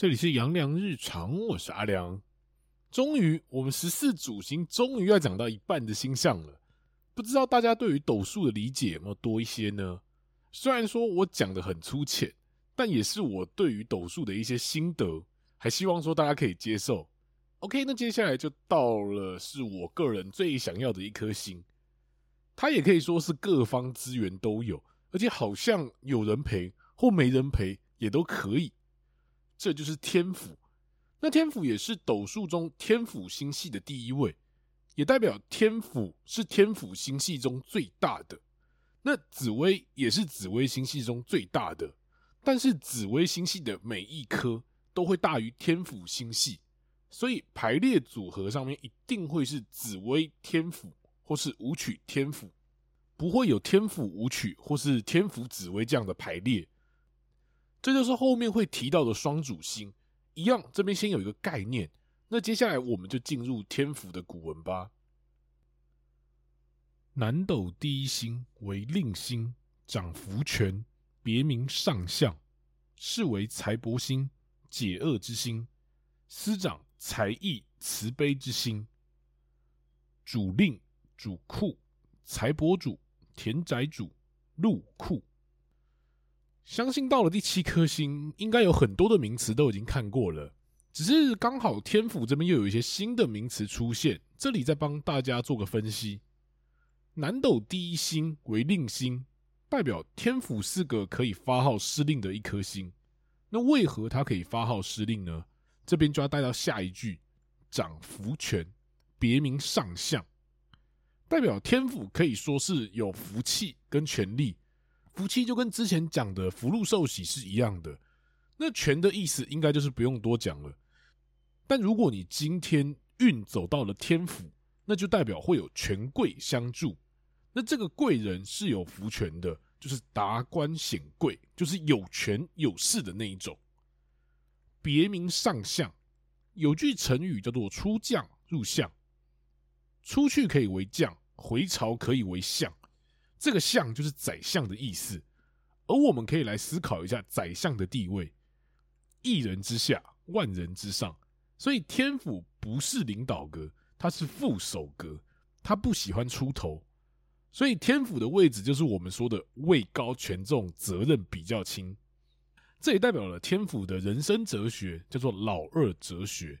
这里是杨良日常，我是阿良。终于，我们十四主星终于要讲到一半的星象了。不知道大家对于斗数的理解有没有多一些呢？虽然说我讲的很粗浅，但也是我对于斗数的一些心得，还希望说大家可以接受。OK，那接下来就到了是我个人最想要的一颗星，它也可以说是各方资源都有，而且好像有人陪或没人陪也都可以。这就是天府，那天府也是斗数中天府星系的第一位，也代表天府是天府星系中最大的。那紫薇也是紫薇星系中最大的，但是紫薇星系的每一颗都会大于天府星系，所以排列组合上面一定会是紫薇天府或是武曲天府，不会有天府武曲或是天府紫薇这样的排列。这就是后面会提到的双主星，一样，这边先有一个概念。那接下来我们就进入天府的古文吧。南斗第一星为令星，掌福权，别名上相，是为财帛星，解厄之星，司掌才艺慈悲之星。主令、主库、财帛主、田宅主、禄库。相信到了第七颗星，应该有很多的名词都已经看过了，只是刚好天府这边又有一些新的名词出现，这里再帮大家做个分析。南斗第一星为令星，代表天府是个可以发号施令的一颗星。那为何它可以发号施令呢？这边就要带到下一句，掌福权，别名上相，代表天府可以说是有福气跟权力。福气就跟之前讲的福禄寿喜是一样的，那权的意思应该就是不用多讲了。但如果你今天运走到了天府，那就代表会有权贵相助。那这个贵人是有福权的，就是达官显贵，就是有权有势的那一种。别名上相，有句成语叫做“出将入相”，出去可以为将，回朝可以为相。这个相就是宰相的意思，而我们可以来思考一下宰相的地位：一人之下，万人之上。所以天府不是领导格，他是副手格，他不喜欢出头。所以天府的位置就是我们说的位高权重，责任比较轻。这也代表了天府的人生哲学叫做老二哲学。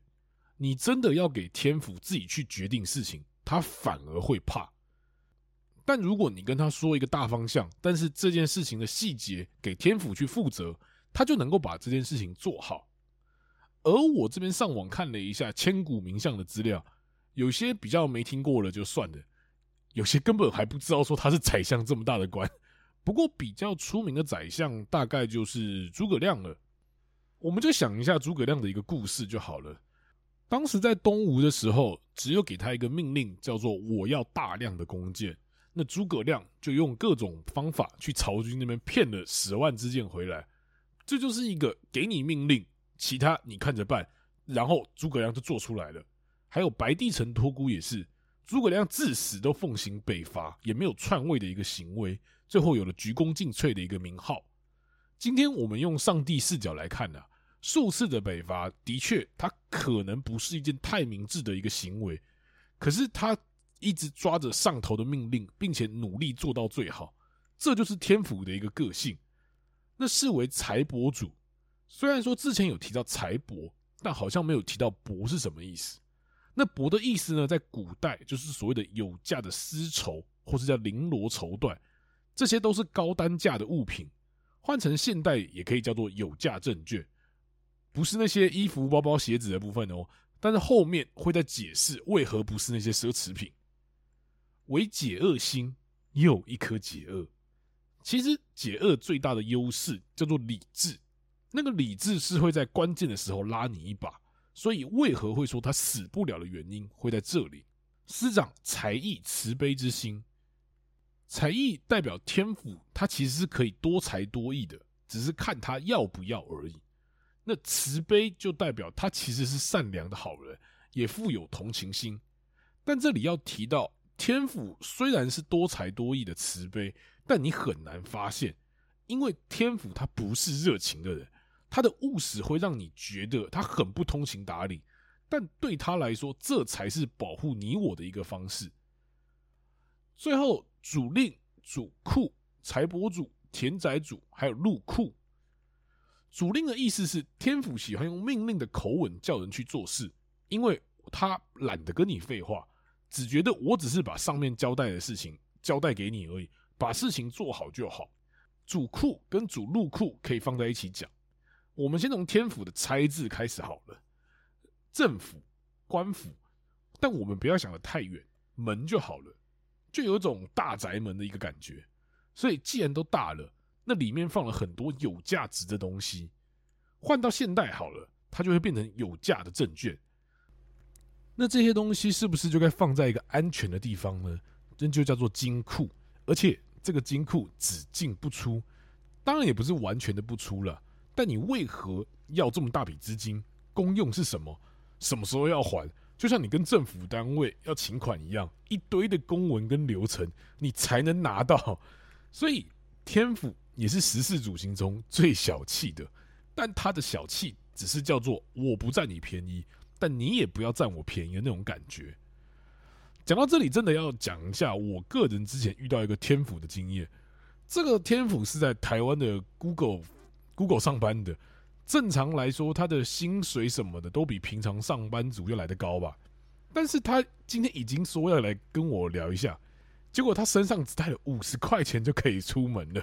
你真的要给天府自己去决定事情，他反而会怕。但如果你跟他说一个大方向，但是这件事情的细节给天府去负责，他就能够把这件事情做好。而我这边上网看了一下千古名相的资料，有些比较没听过了就算了，有些根本还不知道说他是宰相这么大的官。不过比较出名的宰相大概就是诸葛亮了。我们就想一下诸葛亮的一个故事就好了。当时在东吴的时候，只有给他一个命令，叫做“我要大量的弓箭”。那诸葛亮就用各种方法去曹军那边骗了十万支箭回来，这就是一个给你命令，其他你看着办，然后诸葛亮就做出来了。还有白帝城托孤也是，诸葛亮至死都奉行北伐，也没有篡位的一个行为，最后有了鞠躬尽瘁的一个名号。今天我们用上帝视角来看呢、啊，数次的北伐的确，他可能不是一件太明智的一个行为，可是他。一直抓着上头的命令，并且努力做到最好，这就是天府的一个个性。那视为财帛主，虽然说之前有提到财帛，但好像没有提到帛是什么意思。那帛的意思呢，在古代就是所谓的有价的丝绸，或是叫绫罗绸缎，这些都是高单价的物品。换成现代也可以叫做有价证券，不是那些衣服、包包、鞋子的部分哦。但是后面会再解释为何不是那些奢侈品。为解厄星，又一颗解厄。其实解厄最大的优势叫做理智，那个理智是会在关键的时候拉你一把。所以为何会说他死不了的原因会在这里。师长才艺慈悲之心，才艺代表天府，他其实是可以多才多艺的，只是看他要不要而已。那慈悲就代表他其实是善良的好人，也富有同情心。但这里要提到。天府虽然是多才多艺的慈悲，但你很难发现，因为天府他不是热情的人，他的务实会让你觉得他很不通情达理，但对他来说，这才是保护你我的一个方式。最后，主令、主库、财帛主、田宅主，还有禄库。主令的意思是天府喜欢用命令的口吻叫人去做事，因为他懒得跟你废话，只觉得我只是把上面交代的事情交代给你而已，把事情做好就好。主库跟主入库可以放在一起讲。我们先从天府的“差”字开始好了，政府、官府，但我们不要想得太远，门就好了，就有一种大宅门的一个感觉。所以既然都大了，那里面放了很多有价值的东西。换到现代好了，它就会变成有价的证券。那这些东西是不是就该放在一个安全的地方呢？这就叫做金库，而且这个金库只进不出，当然也不是完全的不出了。但你为何要这么大笔资金？公用是什么？什么时候要还？就像你跟政府单位要请款一样，一堆的公文跟流程，你才能拿到。所以天府也是十四主星中最小气的，但他的小气只是叫做我不占你便宜，但你也不要占我便宜的那种感觉。讲到这里，真的要讲一下我个人之前遇到一个天府的经验。这个天府是在台湾的 Google。Google 上班的，正常来说，他的薪水什么的都比平常上班族要来得高吧。但是他今天已经说要来跟我聊一下，结果他身上只带了五十块钱就可以出门了。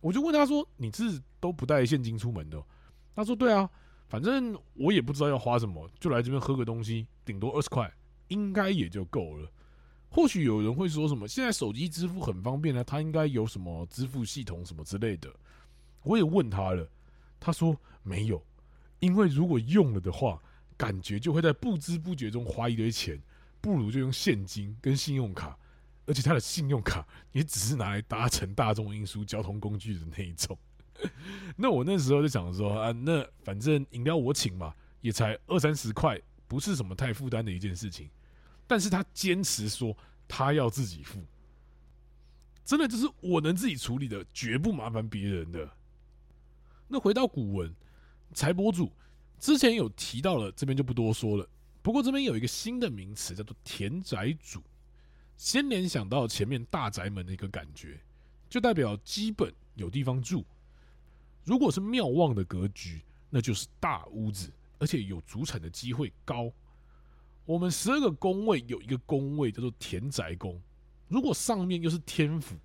我就问他说：“你是都不带现金出门的？”他说：“对啊，反正我也不知道要花什么，就来这边喝个东西，顶多二十块，应该也就够了。”或许有人会说什么：“现在手机支付很方便呢，他应该有什么支付系统什么之类的。”我也问他了，他说没有，因为如果用了的话，感觉就会在不知不觉中花一堆钱，不如就用现金跟信用卡，而且他的信用卡也只是拿来搭乘大众运输交通工具的那一种。那我那时候就想说啊，那反正饮料我请嘛，也才二三十块，不是什么太负担的一件事情。但是他坚持说他要自己付，真的就是我能自己处理的，绝不麻烦别人的。那回到古文，财博主之前有提到了，这边就不多说了。不过这边有一个新的名词叫做田宅主，先联想到前面大宅门的一个感觉，就代表基本有地方住。如果是庙旺的格局，那就是大屋子，而且有主产的机会高。我们十二个宫位有一个宫位叫做田宅宫，如果上面又是天府，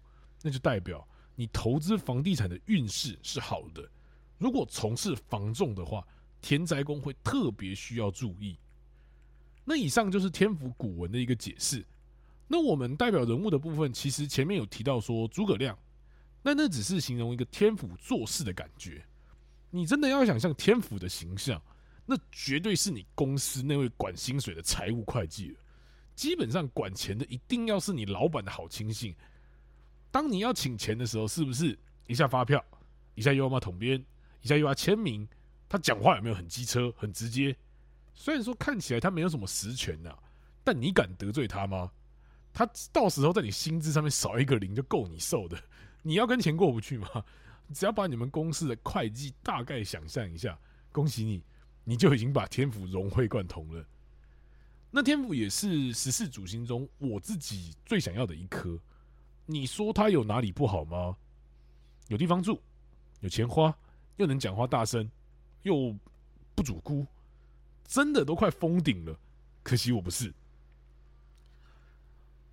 那就代表你投资房地产的运势是好的。如果从事房仲的话，田宅宫会特别需要注意。那以上就是天府古文的一个解释。那我们代表人物的部分，其实前面有提到说诸葛亮，那那只是形容一个天府做事的感觉。你真的要想象天府的形象，那绝对是你公司那位管薪水的财务会计。基本上管钱的一定要是你老板的好亲信。当你要请钱的时候，是不是一下发票，一下又要骂统编？一下又要签名，他讲话有没有很机车、很直接？虽然说看起来他没有什么实权呐，但你敢得罪他吗？他到时候在你薪资上面少一个零就够你受的。你要跟钱过不去吗？只要把你们公司的会计大概想象一下，恭喜你，你就已经把天府融会贯通了。那天府也是十四主星中我自己最想要的一颗。你说它有哪里不好吗？有地方住，有钱花。又能讲话大声，又不主孤，真的都快封顶了。可惜我不是。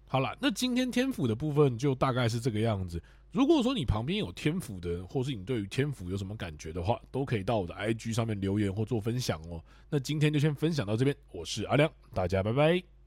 好了，那今天天府的部分就大概是这个样子。如果说你旁边有天府的，或是你对于天府有什么感觉的话，都可以到我的 IG 上面留言或做分享哦。那今天就先分享到这边，我是阿亮，大家拜拜。